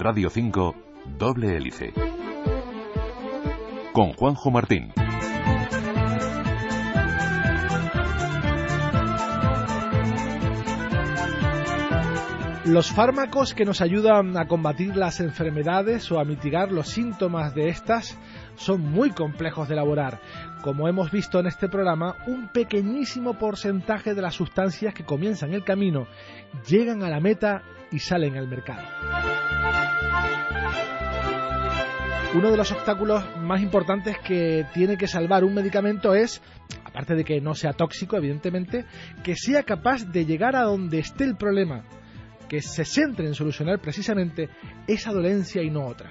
Radio 5, Doble Hélice. Con Juanjo Martín. Los fármacos que nos ayudan a combatir las enfermedades o a mitigar los síntomas de estas son muy complejos de elaborar. Como hemos visto en este programa, un pequeñísimo porcentaje de las sustancias que comienzan el camino llegan a la meta y salen al mercado. Uno de los obstáculos más importantes que tiene que salvar un medicamento es, aparte de que no sea tóxico, evidentemente, que sea capaz de llegar a donde esté el problema, que se centre en solucionar precisamente esa dolencia y no otra.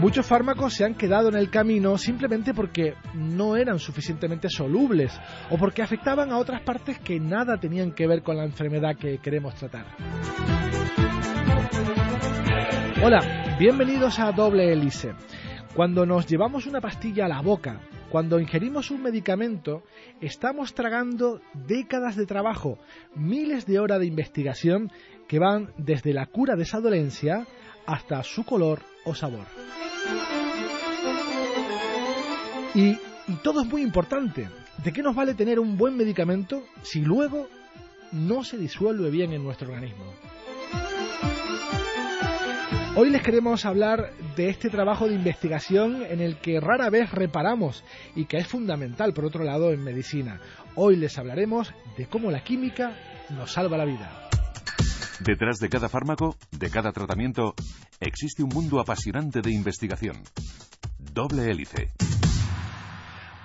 Muchos fármacos se han quedado en el camino simplemente porque no eran suficientemente solubles o porque afectaban a otras partes que nada tenían que ver con la enfermedad que queremos tratar. Hola, bienvenidos a Doble Hélice. Cuando nos llevamos una pastilla a la boca, cuando ingerimos un medicamento, estamos tragando décadas de trabajo, miles de horas de investigación que van desde la cura de esa dolencia hasta su color o sabor. Y, todo es muy importante. ¿De qué nos vale tener un buen medicamento si luego no se disuelve bien en nuestro organismo? Hoy les queremos hablar de este trabajo de investigación en el que rara vez reparamos y que es fundamental, por otro lado, en medicina. Hoy les hablaremos de cómo la química nos salva la vida. Detrás de cada fármaco, de cada tratamiento, existe un mundo apasionante de investigación. Doble hélice.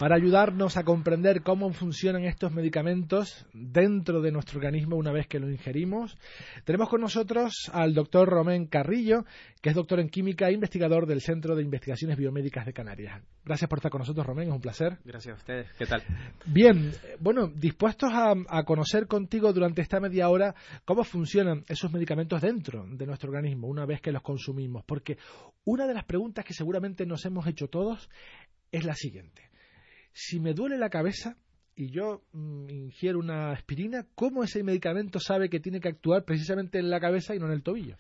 Para ayudarnos a comprender cómo funcionan estos medicamentos dentro de nuestro organismo una vez que lo ingerimos, tenemos con nosotros al doctor Romén Carrillo, que es doctor en química e investigador del Centro de Investigaciones Biomédicas de Canarias. Gracias por estar con nosotros, Romén, es un placer. Gracias a ustedes. ¿Qué tal? Bien, bueno, dispuestos a, a conocer contigo durante esta media hora cómo funcionan esos medicamentos dentro de nuestro organismo una vez que los consumimos, porque una de las preguntas que seguramente nos hemos hecho todos es la siguiente si me duele la cabeza y yo mm, ingiero una aspirina, ¿cómo ese medicamento sabe que tiene que actuar precisamente en la cabeza y no en el tobillo?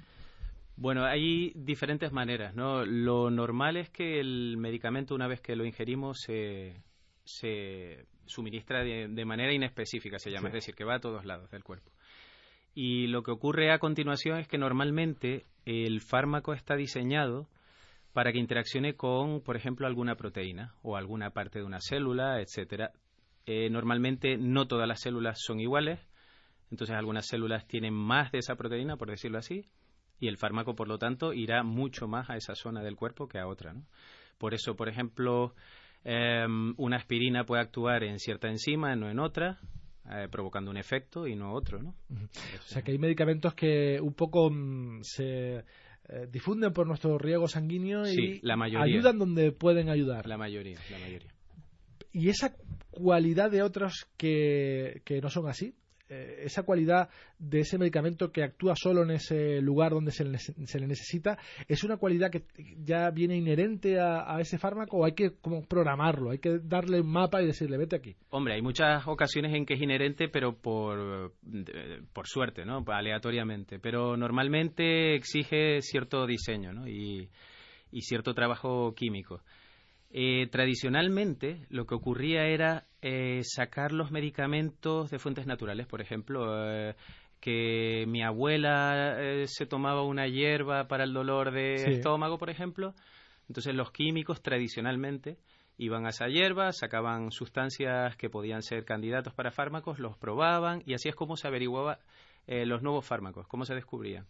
Bueno, hay diferentes maneras, ¿no? Lo normal es que el medicamento, una vez que lo ingerimos, se, se suministra de, de, manera inespecífica, se llama, sí. es decir, que va a todos lados del cuerpo. Y lo que ocurre a continuación es que normalmente el fármaco está diseñado para que interaccione con, por ejemplo, alguna proteína o alguna parte de una célula, etcétera. Eh, normalmente no todas las células son iguales, entonces algunas células tienen más de esa proteína, por decirlo así, y el fármaco, por lo tanto, irá mucho más a esa zona del cuerpo que a otra. ¿no? Por eso, por ejemplo, eh, una aspirina puede actuar en cierta enzima, no en otra, eh, provocando un efecto y no otro. ¿no? O sea que hay medicamentos que un poco mmm, se eh, difunden por nuestro riego sanguíneo sí, y la mayoría. ayudan donde pueden ayudar. La mayoría, la mayoría. Y esa cualidad de otros que, que no son así, eh, esa cualidad de ese medicamento que actúa solo en ese lugar donde se le, se le necesita, ¿es una cualidad que ya viene inherente a, ese fármaco o hay que como programarlo? Hay que darle un mapa y decirle, vete aquí. Hombre, hay muchas ocasiones en que es inherente, pero por, por suerte, ¿no? Aleatoriamente. Pero normalmente exige cierto diseño, ¿no? Y, y cierto trabajo químico. Eh, tradicionalmente lo que ocurría era eh, sacar los medicamentos de fuentes naturales, por ejemplo, eh, que mi abuela eh, se tomaba una hierba para el dolor de sí. estómago, por ejemplo. Entonces los químicos tradicionalmente iban a esa hierba, sacaban sustancias que podían ser candidatos para fármacos, los probaban y así es como se averiguaba eh, los nuevos fármacos, cómo se descubrían.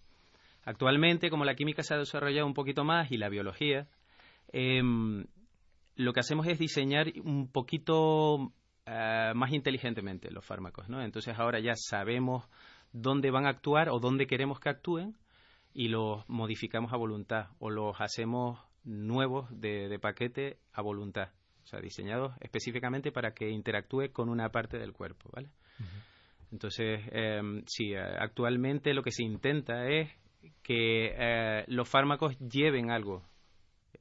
Actualmente, como la química se ha desarrollado un poquito más y la biología, eh, lo que hacemos es diseñar un poquito eh, más inteligentemente los fármacos, ¿no? Entonces ahora ya sabemos dónde van a actuar o dónde queremos que actúen y los modificamos a voluntad o los hacemos nuevos de, paquete a voluntad, o sea, diseñados específicamente para que interactúe con una parte del cuerpo, ¿vale? Entonces, eh, sí, actualmente lo que se intenta es que eh, los fármacos lleven algo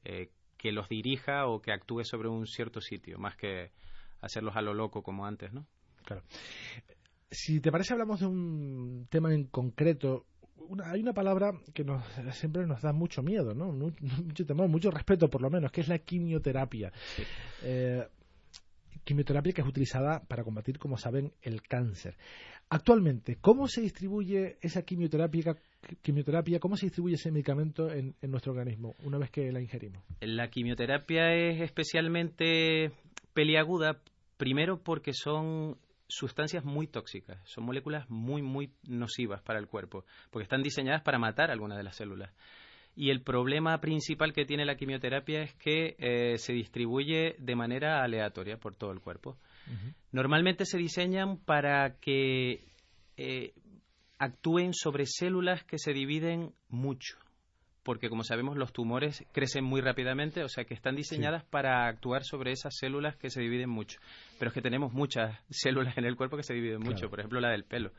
eh, que los dirija o que actúe sobre un cierto sitio, más que hacerlos a lo loco como antes, ¿no? Claro. Si te parece, hablamos de un tema en concreto. hay una palabra que nos, siempre nos da mucho miedo, ¿no? Mucho temor, mucho respeto, por lo menos, que es la quimioterapia. Eh, quimioterapia que es utilizada para combatir, como saben, el cáncer. Actualmente, ¿cómo se distribuye esa quimioterapia, quimioterapia cómo se distribuye ese medicamento en, nuestro organismo una vez que la ingerimos? La quimioterapia es especialmente peliaguda, primero porque son sustancias muy tóxicas, son moléculas muy, muy nocivas para el cuerpo, porque están diseñadas para matar algunas de las células. Y el problema principal que tiene la quimioterapia es que eh, se distribuye de manera aleatoria por todo el cuerpo. Normalmente se diseñan para que eh, actúen sobre células que se dividen mucho, porque como sabemos los tumores crecen muy rápidamente, o sea que están diseñadas para actuar sobre esas células que se dividen mucho. Pero es que tenemos muchas células en el cuerpo que se dividen mucho, por ejemplo la del pelo.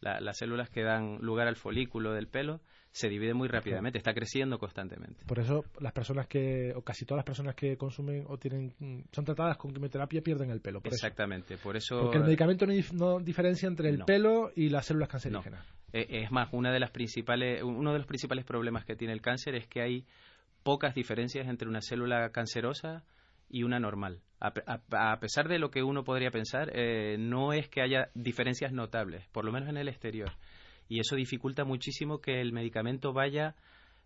las células que dan lugar al folículo del pelo se divide muy rápidamente, está creciendo constantemente. Por eso las personas que, o casi todas las personas que consumen o tienen, son tratadas con quimioterapia pierden el pelo. Exactamente, por eso... Porque el medicamento no, diferencia entre el pelo y las células cancerígenas. E, es más, una de las principales, uno de los principales problemas que tiene el cáncer es que hay pocas diferencias entre una célula cancerosa y una normal. A, pesar de lo que uno podría pensar, eh, no es que haya diferencias notables, por lo menos en el exterior y eso dificulta muchísimo que el medicamento vaya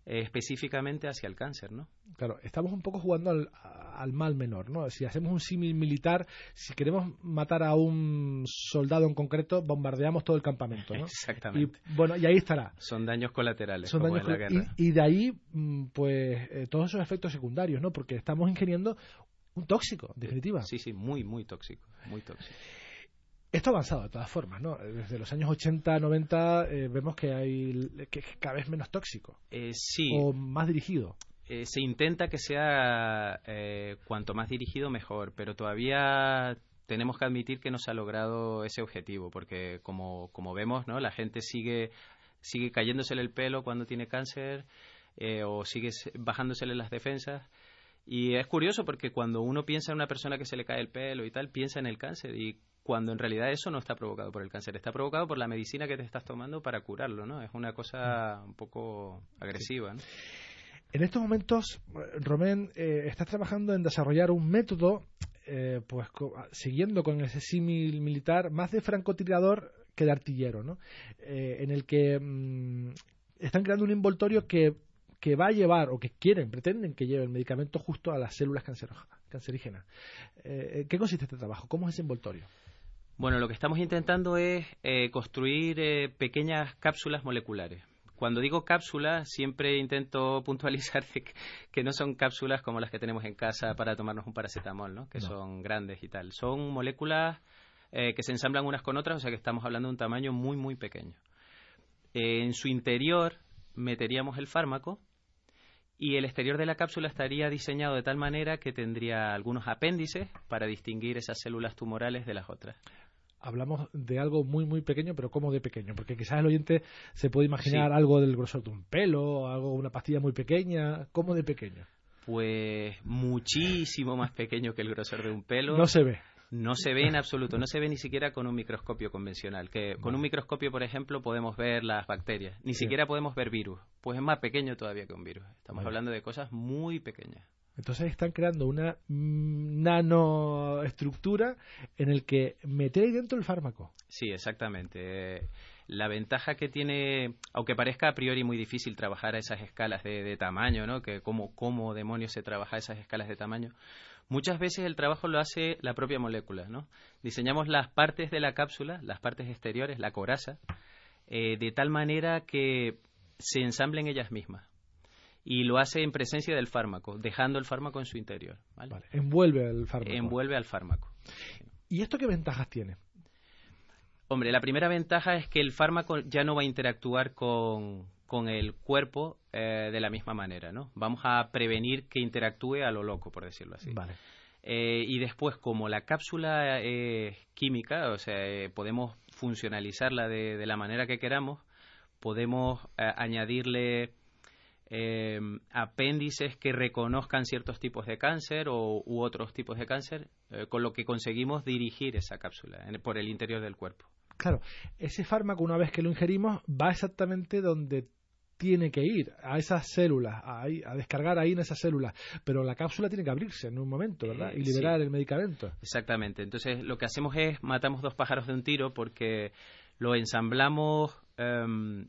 eh, específicamente hacia el cáncer, ¿no? Claro, estamos un poco jugando al, mal menor, ¿no? Si hacemos un símil militar, si queremos matar a un soldado en concreto, bombardeamos todo el campamento, ¿no? Exactamente. Y, bueno, y ahí estará. Son daños colaterales. Son daños Y, y, de ahí, mm, pues, eh, todos esos efectos secundarios, ¿no? Porque estamos ingiriendo un tóxico, en definitiva. Sí, sí, muy, muy tóxico, muy tóxico. Esto ha avanzado de todas formas, ¿no? Desde los años 80, 90 eh, vemos que hay que es cada vez menos tóxico. Eh, sí. O más dirigido. Eh, se intenta que sea cuanto más dirigido mejor, pero todavía tenemos que admitir que no se ha logrado ese objetivo, porque como, como vemos, ¿no? La gente sigue sigue cayéndosele el pelo cuando tiene cáncer o sigue bajándosele las defensas. Y es curioso porque cuando uno piensa en una persona que se le cae el pelo y tal, piensa en el cáncer y cuando en realidad eso no está provocado por el cáncer, está provocado por la medicina que te estás tomando para curarlo, ¿no? Es una cosa un poco agresiva, En estos momentos, Romén, eh, estás trabajando en desarrollar un método, eh, pues siguiendo con ese símil militar, más de francotirador que de artillero, ¿no? Eh, en el que mm, están creando un envoltorio que, que va a llevar, o que quieren, pretenden que lleve el medicamento justo a las células cancerígenas. ¿Qué consiste este trabajo? ¿Cómo es ese envoltorio? Bueno, lo que estamos intentando es eh, construir eh, pequeñas cápsulas moleculares. Cuando digo cápsulas, siempre intento puntualizar que, no son cápsulas como las que tenemos en casa para tomarnos un paracetamol, ¿no? que son grandes y tal. Son moléculas eh, que se ensamblan unas con otras, o sea que estamos hablando de un tamaño muy, muy pequeño. en su interior meteríamos el fármaco y el exterior de la cápsula estaría diseñado de tal manera que tendría algunos apéndices para distinguir esas células tumorales de las otras hablamos de algo muy, muy pequeño, pero ¿cómo de pequeño? Porque quizás el oyente se puede imaginar algo del grosor de un pelo, algo, una pastilla muy pequeña. ¿Cómo de pequeño? Pues muchísimo más pequeño que el grosor de un pelo. No se ve. No se ve en absoluto, no se ve ni siquiera con un microscopio convencional. Que con un microscopio, por ejemplo, podemos ver las bacterias. Ni siquiera podemos ver virus. Pues es más pequeño todavía que un virus. Estamos hablando de cosas muy pequeñas. Entonces están creando una nanoestructura en el que meter ahí dentro el fármaco. Sí, exactamente. La ventaja que tiene, aunque parezca a priori muy difícil trabajar a esas escalas de, tamaño, ¿no? Que cómo, cómo demonios se trabaja a esas escalas de tamaño. Muchas veces el trabajo lo hace la propia molécula, ¿no? Diseñamos las partes de la cápsula, las partes exteriores, la coraza, eh, de tal manera que se ensamblen ellas mismas y lo hace en presencia del fármaco, dejando el fármaco en su interior. Envuelve al fármaco. Envuelve al fármaco. ¿Y esto qué ventajas tiene? Hombre, la primera ventaja es que el fármaco ya no va a interactuar con, con el cuerpo eh, de la misma manera, ¿no? Vamos a prevenir que interactúe a lo loco, por decirlo así. Vale. Eh, y después, como la cápsula es química, o sea, eh, podemos funcionalizarla de, de, la manera que queramos, podemos añadirle apéndices que reconozcan ciertos tipos de cáncer o, u otros tipos de cáncer, con lo que conseguimos dirigir esa cápsula por el interior del cuerpo. Claro, ese fármaco una vez que lo ingerimos va exactamente donde tiene que ir a esas células, a, a, descargar ahí en esas células, pero la cápsula tiene que abrirse en un momento, ¿verdad? Y liberar sí. el medicamento. Exactamente. Entonces, lo que hacemos es matamos dos pájaros de un tiro porque lo ensamblamos um,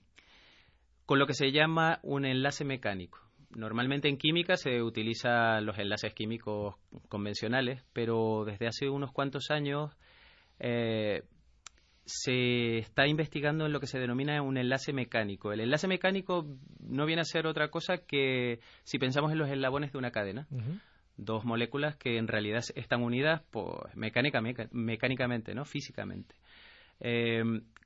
con lo que se llama un enlace mecánico. Normalmente en química se utilizan los enlaces químicos convencionales, pero desde hace unos cuantos años eh, se está investigando en lo que se denomina un enlace mecánico. El enlace mecánico no viene a ser otra cosa que si pensamos en los eslabones de una cadena. Uh -huh. Dos moléculas que en realidad están unidas pues, mecánicamente, ¿no? físicamente. Eh,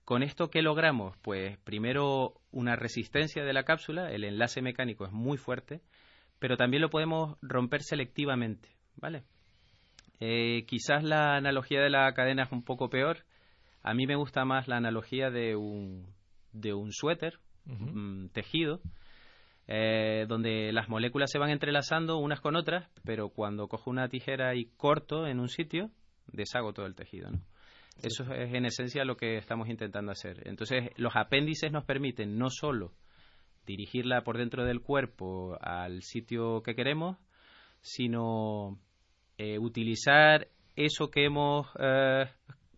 ¿Con esto qué logramos? Pues primero una resistencia de la cápsula, el enlace mecánico es muy fuerte, pero también lo podemos romper selectivamente, ¿vale? Eh, quizás la analogía de la cadena es un poco peor, a mí me gusta más la analogía de un, de un suéter, uh -huh. um, tejido, eh, donde las moléculas se van entrelazando unas con otras, pero cuando cojo una tijera y corto en un sitio, deshago todo el tejido. ¿no? Eso es en esencia lo que estamos intentando hacer. Entonces, los apéndices nos permiten no solo dirigirla por dentro del cuerpo al sitio que queremos, sino eh, utilizar eso que hemos eh,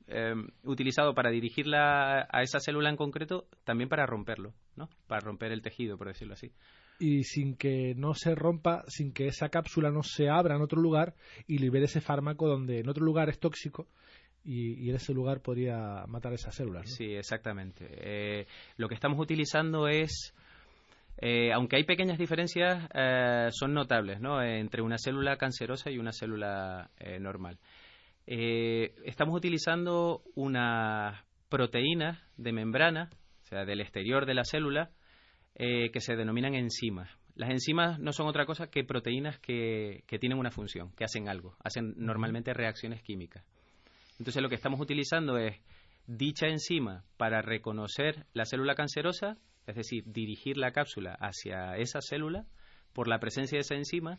eh, utilizado para dirigirla a esa célula en concreto, también para romperlo, ¿no? Para romper el tejido, por decirlo así. Y sin que no se rompa, sin que esa cápsula no se abra en otro lugar y libere ese fármaco donde en otro lugar es tóxico y, y en ese lugar podría matar esas células. ¿no? Sí, exactamente. Eh, lo que estamos utilizando es eh, aunque hay pequeñas diferencias, eh, son notables ¿no? entre una célula cancerosa y una célula eh, normal. Eh, estamos utilizando unas proteínas de membrana, o sea, del exterior de la célula, que se denominan enzimas. Las enzimas no son otra cosa que proteínas que, que tienen una función, que hacen algo, hacen normalmente reacciones químicas. Entonces lo que estamos utilizando es dicha enzima para reconocer la célula cancerosa, es decir, dirigir la cápsula hacia esa célula por la presencia de esa enzima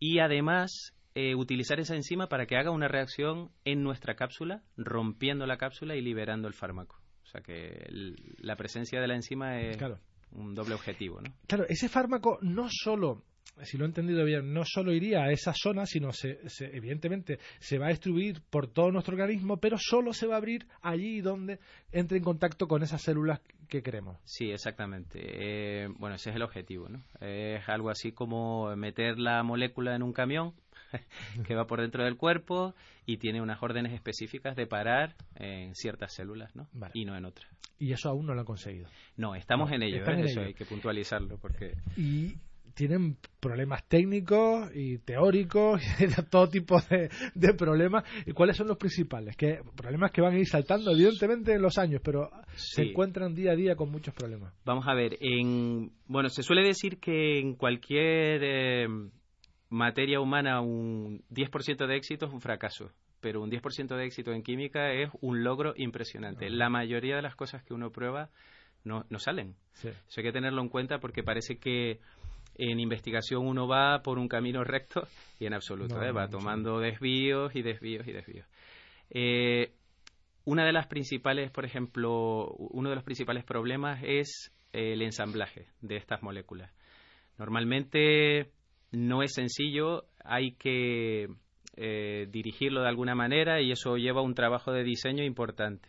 y además eh, utilizar esa enzima para que haga una reacción en nuestra cápsula, rompiendo la cápsula y liberando el fármaco. O sea que el, la presencia de la enzima es claro. un doble objetivo, ¿no? Claro, ese fármaco no solo si lo he entendido bien, no solo iría a esa zona, sino se, se, evidentemente se va a distribuir por todo nuestro organismo, pero solo se va a abrir allí donde entre en contacto con esas células que queremos. Sí, exactamente. Eh, bueno, ese es el objetivo, ¿no? Es algo así como meter la molécula en un camión que va por dentro del cuerpo y tiene unas órdenes específicas de parar en ciertas células, ¿no? Vale. Y no en otras. Y eso aún no lo han conseguido. No, estamos no, en ello, ¿eh? en eso ello. hay que puntualizarlo porque y tienen problemas técnicos y teóricos, y todo tipo de, de, problemas. ¿Y cuáles son los principales? Que problemas que van a ir saltando, evidentemente, en los años, pero sí. se encuentran día a día con muchos problemas. Vamos a ver, en bueno, se suele decir que en cualquier eh, materia humana un 10% de éxito es un fracaso, pero un 10% de éxito en química es un logro impresionante. La mayoría de las cosas que uno prueba no, no salen. Sí. Eso hay que tenerlo en cuenta porque parece que en investigación uno va por un camino recto y en absoluto no, ¿eh? va no, tomando desvíos y desvíos y desvíos. Eh, una de las principales, por ejemplo, uno de los principales problemas es el ensamblaje de estas moléculas. Normalmente no es sencillo, hay que eh, dirigirlo de alguna manera y eso lleva un trabajo de diseño importante.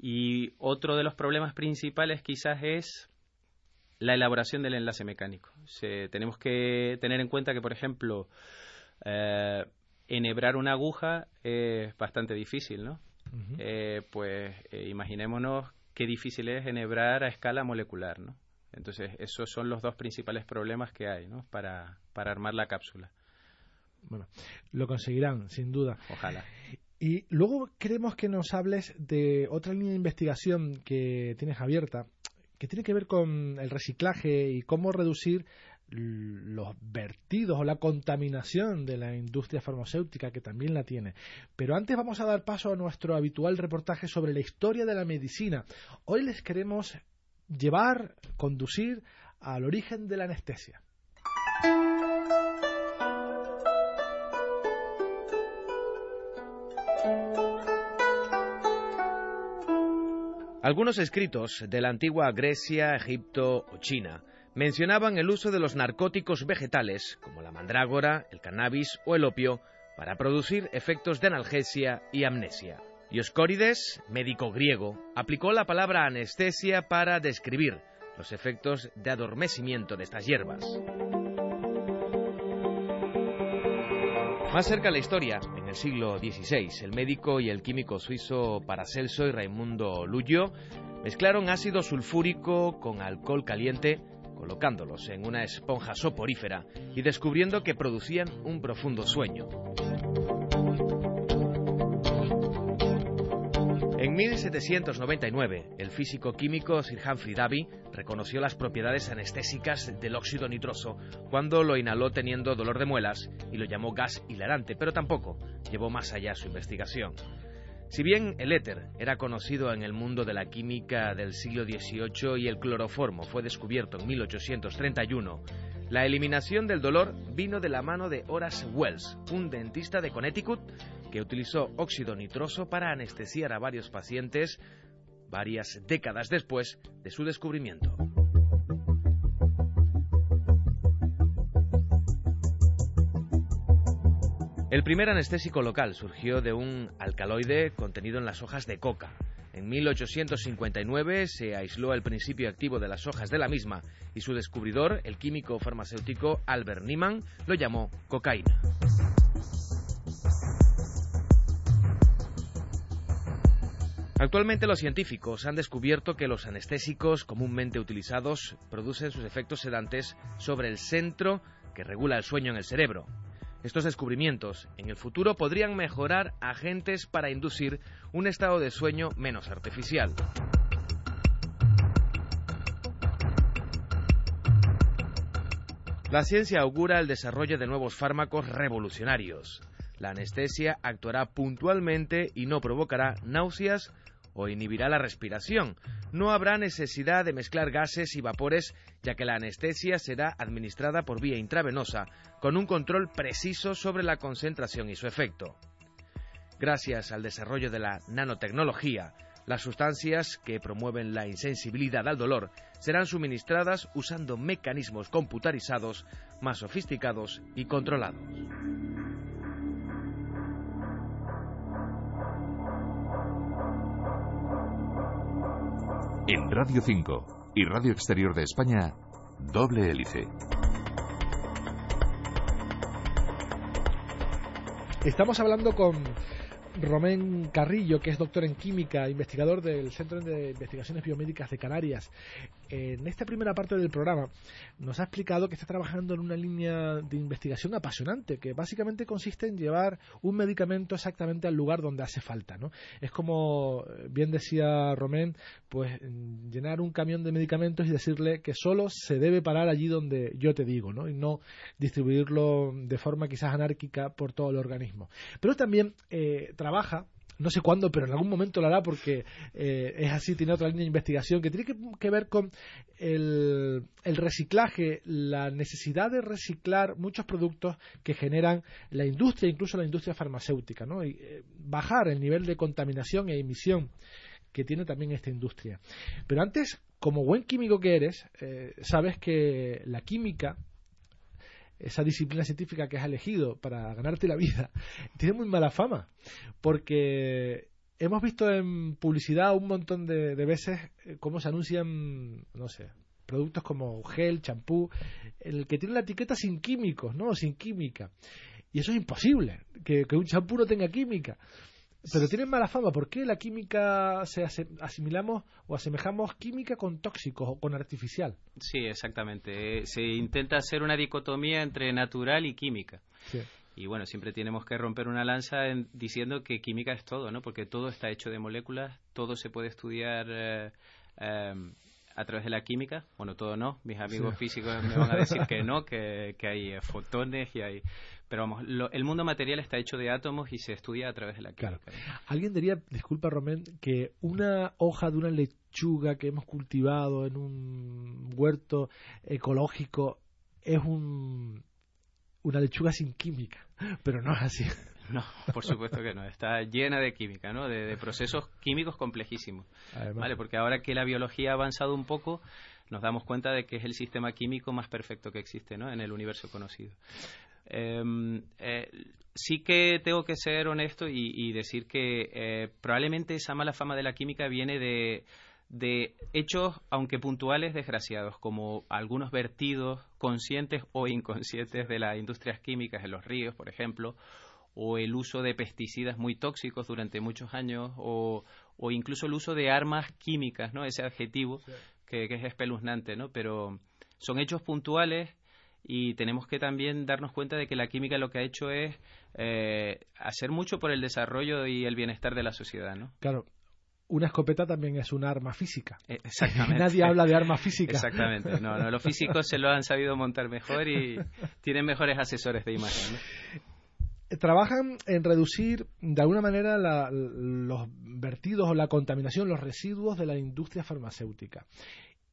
Y otro de los problemas principales quizás es la elaboración del enlace mecánico. Se, tenemos que tener en cuenta que, por ejemplo, eh, enhebrar una aguja es bastante difícil, ¿no? Uh -huh. eh, pues eh, imaginémonos qué difícil es enhebrar a escala molecular, ¿no? Entonces, esos son los dos principales problemas que hay, ¿no? Para, para armar la cápsula. Bueno, lo conseguirán, sin duda. Ojalá. Y luego queremos que nos hables de otra línea de investigación que tienes abierta, que tiene que ver con el reciclaje y cómo reducir los vertidos o la contaminación de la industria farmacéutica, que también la tiene. Pero antes vamos a dar paso a nuestro habitual reportaje sobre la historia de la medicina. Hoy les queremos llevar, conducir al origen de la anestesia. Algunos escritos de la antigua Grecia, Egipto o China mencionaban el uso de los narcóticos vegetales, como la mandrágora, el cannabis o el opio, para producir efectos de analgesia y amnesia. Dioscórides, médico griego, aplicó la palabra anestesia para describir los efectos de adormecimiento de estas hierbas. Más cerca la historia, en el siglo XVI, el médico y el químico suizo Paracelso y Raimundo Lullo mezclaron ácido sulfúrico con alcohol caliente, colocándolos en una esponja soporífera y descubriendo que producían un profundo sueño. En 1799, el físico químico Sir Humphrey Davy reconoció las propiedades anestésicas del óxido nitroso cuando lo inhaló teniendo dolor de muelas y lo llamó gas hilarante, pero tampoco llevó más allá su investigación. Si bien el éter era conocido en el mundo de la química del siglo XVIII y el cloroformo fue descubierto en 1831, la eliminación del dolor vino de la mano de Horace Wells, un dentista de Connecticut que utilizó óxido nitroso para anestesiar a varios pacientes varias décadas después de su descubrimiento. El primer anestésico local surgió de un alcaloide contenido en las hojas de coca. En 1859 se aisló el principio activo de las hojas de la misma y su descubridor, el químico farmacéutico Albert Niemann, lo llamó cocaína. Actualmente los científicos han descubierto que los anestésicos comúnmente utilizados producen sus efectos sedantes sobre el centro que regula el sueño en el cerebro. Estos descubrimientos en el futuro podrían mejorar agentes para inducir un estado de sueño menos artificial. La ciencia augura el desarrollo de nuevos fármacos revolucionarios. La anestesia actuará puntualmente y no provocará náuseas o inhibirá la respiración. No habrá necesidad de mezclar gases y vapores, ya que la anestesia será administrada por vía intravenosa, con un control preciso sobre la concentración y su efecto. Gracias al desarrollo de la nanotecnología, las sustancias que promueven la insensibilidad al dolor serán suministradas usando mecanismos computarizados más sofisticados y controlados. Radio 5 y Radio Exterior de España, doble hélice. Estamos hablando con Romén Carrillo, que es doctor en química, investigador del Centro de Investigaciones Biomédicas de Canarias. En esta primera parte del programa nos ha explicado que está trabajando en una línea de investigación apasionante, que básicamente consiste en llevar un medicamento exactamente al lugar donde hace falta. ¿no? Es como bien decía Romén, pues llenar un camión de medicamentos y decirle que solo se debe parar allí donde yo te digo, ¿no? y no distribuirlo de forma quizás anárquica por todo el organismo. Pero también eh, trabaja no sé cuándo, pero en algún momento lo hará porque eh, es así, tiene otra línea de investigación que tiene que, ver con el, reciclaje, la necesidad de reciclar muchos productos que generan la industria, incluso la industria farmacéutica, ¿no? y eh, bajar el nivel de contaminación e emisión que tiene también esta industria. Pero antes, como buen químico que eres, eh, sabes que la química esa disciplina científica que has elegido para ganarte la vida, tiene muy mala fama, porque hemos visto en publicidad un montón de, veces eh, cómo se anuncian, no sé, productos como gel, champú, el que tiene la etiqueta sin químicos, ¿no? Sin química. Y eso es imposible, que, que un champú no tenga química. Pero tienen mala fama. ¿Por qué la química se asimilamos o asemejamos química con tóxicos o con artificial? Sí, exactamente. Eh, se intenta hacer una dicotomía entre natural y química. Y bueno, siempre tenemos que romper una lanza en, diciendo que química es todo, ¿no? Porque todo está hecho de moléculas, todo se puede estudiar eh, em, a través de la química. Bueno, todo no. Mis amigos físicos me van a decir que no, que, que hay fotones y hay pero vamos, el mundo material está hecho de átomos y se estudia a través de la química. Alguien diría, disculpa Romén, que una hoja de una lechuga que hemos cultivado en un huerto ecológico es un, una lechuga sin química, pero no es así. No, por supuesto que no. Está llena de química, ¿no? De, procesos químicos complejísimos. ¿Vale? Porque ahora que la biología ha avanzado un poco, nos damos cuenta de que es el sistema químico más perfecto que existe, ¿no? En el universo conocido. Em, eh, sí que tengo que ser honesto y, decir que eh, probablemente esa mala fama de la química viene de, de hechos, aunque puntuales, desgraciados, como algunos vertidos conscientes o inconscientes de las industrias químicas en los ríos, por ejemplo, o el uso de pesticidas muy tóxicos durante muchos años, o, o incluso el uso de armas químicas, ¿no? Ese adjetivo que, que es espeluznante, ¿no? Pero son hechos puntuales y tenemos que también darnos cuenta de que la química lo que ha hecho es eh, hacer mucho por el desarrollo y el bienestar de la sociedad, ¿no? Claro. Una escopeta también es un arma física. Eh, exactamente. Nadie habla de arma física. Exactamente. No, no, los físicos se lo han sabido montar mejor y tienen mejores asesores de imagen. Trabajan en reducir de alguna manera los vertidos o la contaminación, los residuos de la industria farmacéutica.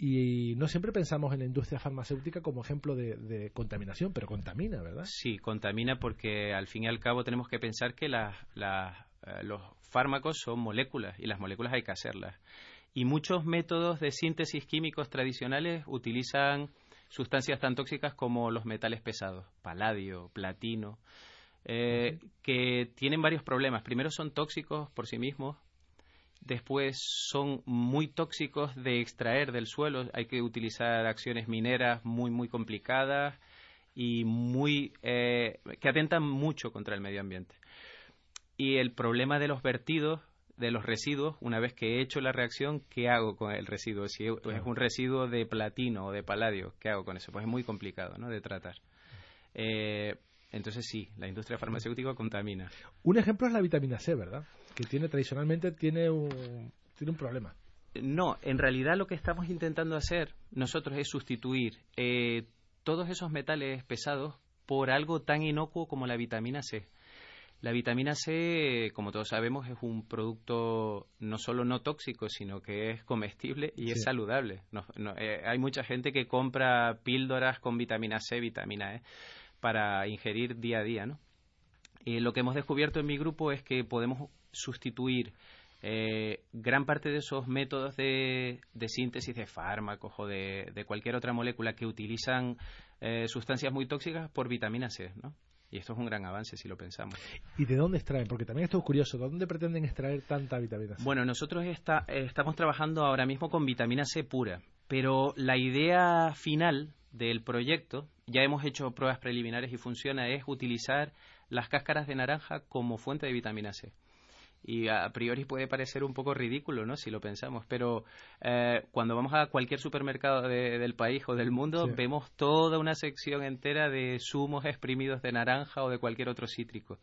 Y no siempre pensamos en la industria farmacéutica como ejemplo de, contaminación, pero contamina, ¿verdad? Sí, contamina porque al fin y al cabo tenemos que pensar que eh, los fármacos son moléculas y las moléculas hay que hacerlas. Y muchos métodos de síntesis químicos tradicionales utilizan sustancias tan tóxicas como los metales pesados, paladio, platino, eh, que tienen varios problemas. Primero son tóxicos por sí mismos, Después son muy tóxicos de extraer del suelo. Hay que utilizar acciones mineras muy, muy complicadas y muy eh, que atentan mucho contra el medio ambiente. Y el problema de los vertidos, de los residuos, una vez que he hecho la reacción, ¿qué hago con el residuo? Si es un residuo de platino o de paladio, ¿qué hago con eso? Pues es muy complicado ¿no? de tratar. Eh, entonces sí, la industria farmacéutica contamina. Un ejemplo es la vitamina C, ¿verdad? Que tiene tradicionalmente tiene un, tiene un problema. No, en realidad lo que estamos intentando hacer nosotros es sustituir eh, todos esos metales pesados por algo tan inocuo como la vitamina C. La vitamina C, como todos sabemos, es un producto no solo no tóxico, sino que es comestible y es saludable. Eh, hay mucha gente que compra píldoras con vitamina C, vitamina E para ingerir día a día, ¿no? Y lo que hemos descubierto en mi grupo es que podemos sustituir eh, gran parte de esos métodos de, síntesis de fármacos o de, cualquier otra molécula que utilizan eh, sustancias muy tóxicas por vitamina C, ¿no? Y esto es un gran avance si lo pensamos. ¿Y de dónde extraen? Porque también esto es curioso. ¿De dónde pretenden extraer tanta vitamina C? Bueno, nosotros está, estamos trabajando ahora mismo con vitamina C pura, pero la idea final del proyecto, ya hemos hecho pruebas preliminares y funciona, es utilizar las cáscaras de naranja como fuente de vitamina C. Y a priori puede parecer un poco ridículo, ¿no? Si lo pensamos, pero eh, cuando vamos a cualquier supermercado del país o del mundo, vemos toda una sección entera de zumos exprimidos de naranja o de cualquier otro cítrico.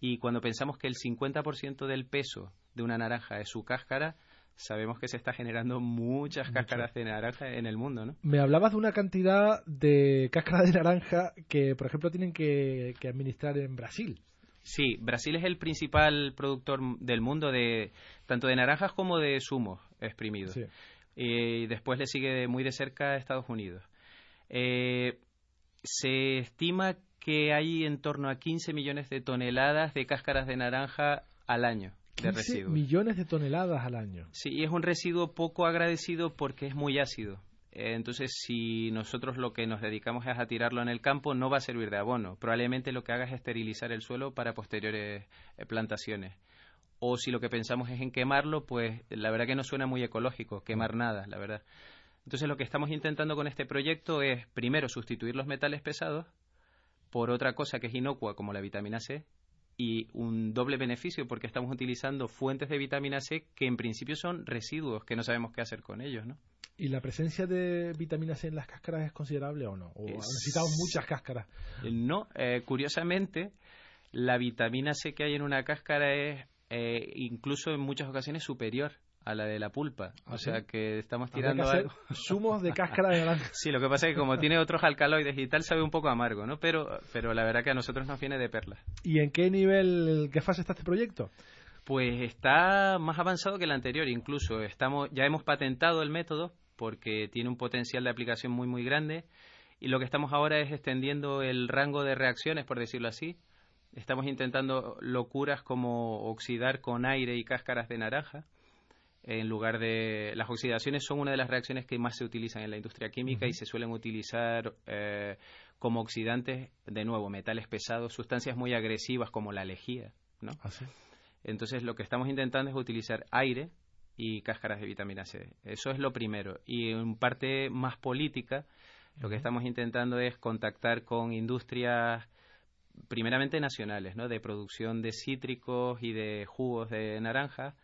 Y cuando pensamos que el 50% del peso de una naranja es su cáscara, sabemos que se está generando muchas cáscaras de naranja en el mundo, ¿no? Me hablabas de una cantidad de cáscaras de naranja que, por ejemplo, tienen que, administrar en Brasil. Sí, Brasil es el principal productor del mundo de tanto de naranjas como de zumos exprimidos. Y después le sigue muy de cerca Estados Unidos. Eh, se estima que hay en torno a 15 millones de toneladas de cáscaras de naranja al año de millones de toneladas al año. Sí, y es un residuo poco agradecido porque es muy ácido. Eh, entonces, si nosotros lo que nos dedicamos es a tirarlo en el campo, no va a servir de abono. Probablemente lo que haga es esterilizar el suelo para posteriores eh, plantaciones. O si lo que pensamos es en quemarlo, pues la verdad que no suena muy ecológico, quemar nada, la verdad. Entonces, lo que estamos intentando con este proyecto es, primero, sustituir los metales pesados por otra cosa que es inocua, como la vitamina C, y un doble beneficio porque estamos utilizando fuentes de vitamina C que en principio son residuos que no sabemos qué hacer con ellos, ¿no? ¿Y la presencia de vitamina C en las cáscaras es considerable o no? ¿O necesitamos muchas cáscaras? No, eh, curiosamente, la vitamina C que hay en una cáscara es eh, incluso en muchas ocasiones superior a la de la pulpa. ¿Ah, o sí? sea que estamos tirando que algo. zumos de cáscara de naranja. Sí, lo que pasa es que como tiene otros alcaloides y tal, sabe un poco amargo, ¿no? Pero, pero la verdad que a nosotros nos viene de perlas. ¿Y en qué nivel, qué fase está este proyecto? Pues está más avanzado que el anterior, incluso. Estamos, ya hemos patentado el método porque tiene un potencial de aplicación muy, muy grande. Y lo que estamos ahora es extendiendo el rango de reacciones, por decirlo así. Estamos intentando locuras como oxidar con aire y cáscaras de naranja. En lugar de. Las oxidaciones son una de las reacciones que más se utilizan en la industria química y se suelen utilizar eh, como oxidantes, de nuevo, metales pesados, sustancias muy agresivas como la lejía, ¿no? Así. Entonces lo que estamos intentando es utilizar aire y cáscaras de vitamina C. Eso es lo primero. Y en parte más política, lo que estamos intentando es contactar con industrias primeramente nacionales, ¿no? De producción de cítricos y de jugos de naranja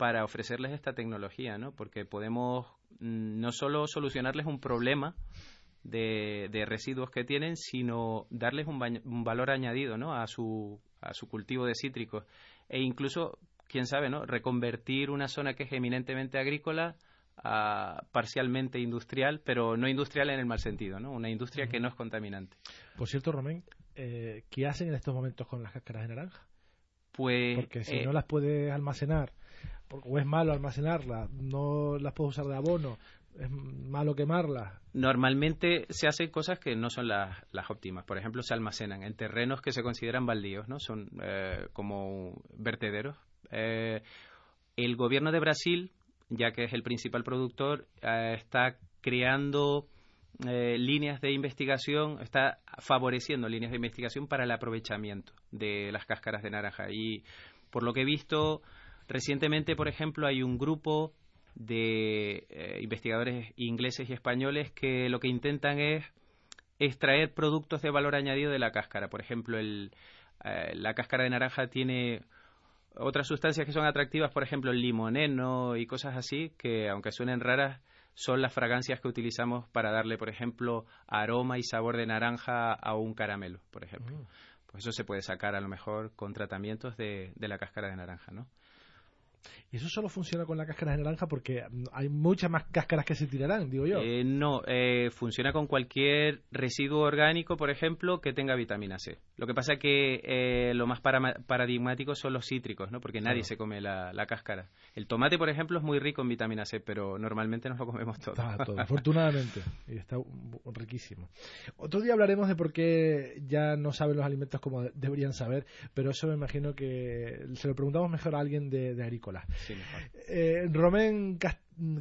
para ofrecerles esta tecnología, ¿no? Porque podemos mm, no solo solucionarles un problema de, de residuos que tienen, sino darles un, bañ- un valor añadido, ¿no? A su, a su cultivo de cítricos e incluso, quién sabe, ¿no? Reconvertir una zona que es eminentemente agrícola a parcialmente industrial, pero no industrial en el mal sentido, ¿no? Una industria que no es contaminante. Por cierto, Romén, eh, ¿qué hacen en estos momentos con las cáscaras de naranja? Pues Porque si eh, no las puedes almacenar, por- o es malo almacenarlas, no las puedes usar de abono, es malo quemarlas. Normalmente se hacen cosas que no son las, las óptimas. Por ejemplo, se almacenan en terrenos que se consideran baldíos, ¿no? Son eh, como vertederos. Eh, el gobierno de Brasil, ya que es el principal productor, eh, está creando eh, líneas de investigación, está favoreciendo líneas de investigación para el aprovechamiento de las cáscaras de naranja. Y por lo que he visto, recientemente, por ejemplo, hay un grupo de eh, investigadores ingleses y españoles que lo que intentan es extraer productos de valor añadido de la cáscara. Por ejemplo, el, eh, la cáscara de naranja tiene otras sustancias que son atractivas, por ejemplo, el limoneno y cosas así, que aunque suenen raras, son las fragancias que utilizamos para darle, por ejemplo, aroma y sabor de naranja a un caramelo, por ejemplo. Pues eso se puede sacar a lo mejor con tratamientos de, de la cáscara de naranja, ¿no? Y eso solo funciona con la cáscara de naranja porque mm, hay muchas más cáscaras que se tirarán, digo yo. Eh, no, eh, funciona con cualquier residuo orgánico, por ejemplo, que tenga vitamina C. Lo que pasa que eh, lo más para- paradigmático son los cítricos, ¿no? Porque nadie Claro. se come la, la cáscara. El tomate, por ejemplo, es muy rico en vitamina C, pero normalmente nos lo comemos todo. Está todo, afortunadamente. Y está riquísimo. Otro día hablaremos de por qué ya no saben los alimentos como de- deberían saber, pero eso me imagino que se lo preguntamos mejor a alguien de, de Sí, mejor. Eh, Romén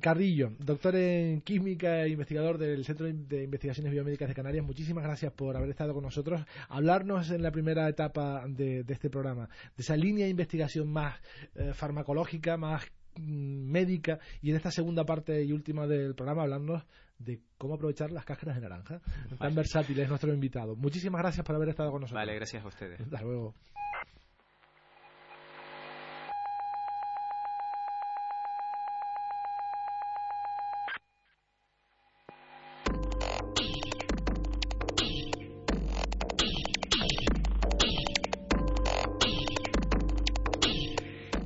Carrillo, doctor en química e investigador del Centro de Investigaciones Biomédicas de Canarias, muchísimas gracias por haber estado con nosotros, hablarnos en la primera etapa de, de este programa, de esa línea de investigación más eh, farmacológica, más mm, médica, y en esta segunda parte y última del programa hablarnos de cómo aprovechar las cáscaras de naranja. Tan versátil es nuestro invitado. Muchísimas gracias por haber estado con nosotros. Vale, gracias a ustedes. Hasta luego.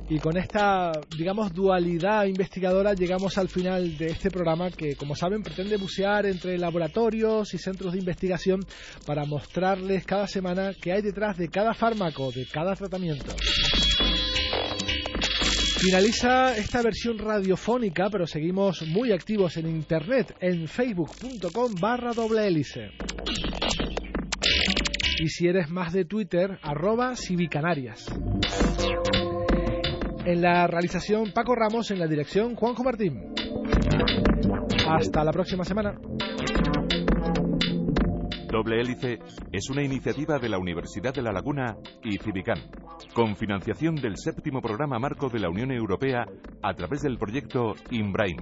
Y con esta, digamos, dualidad investigadora llegamos al final de este programa que, como saben, pretende bucear entre laboratorios y centros de investigación para mostrarles cada semana qué hay detrás de cada fármaco, de cada tratamiento. Finaliza esta versión radiofónica, pero seguimos muy activos en internet, en facebook.com barra doble hélice. Y si eres más de Twitter, arroba Civicanarias. En la realización Paco Ramos, en la dirección Juanjo Martín. Hasta la próxima semana. Doble Hélice es una iniciativa de la Universidad de La Laguna y Civicán, con financiación del séptimo programa marco de la Unión Europea a través del proyecto INBRAIN.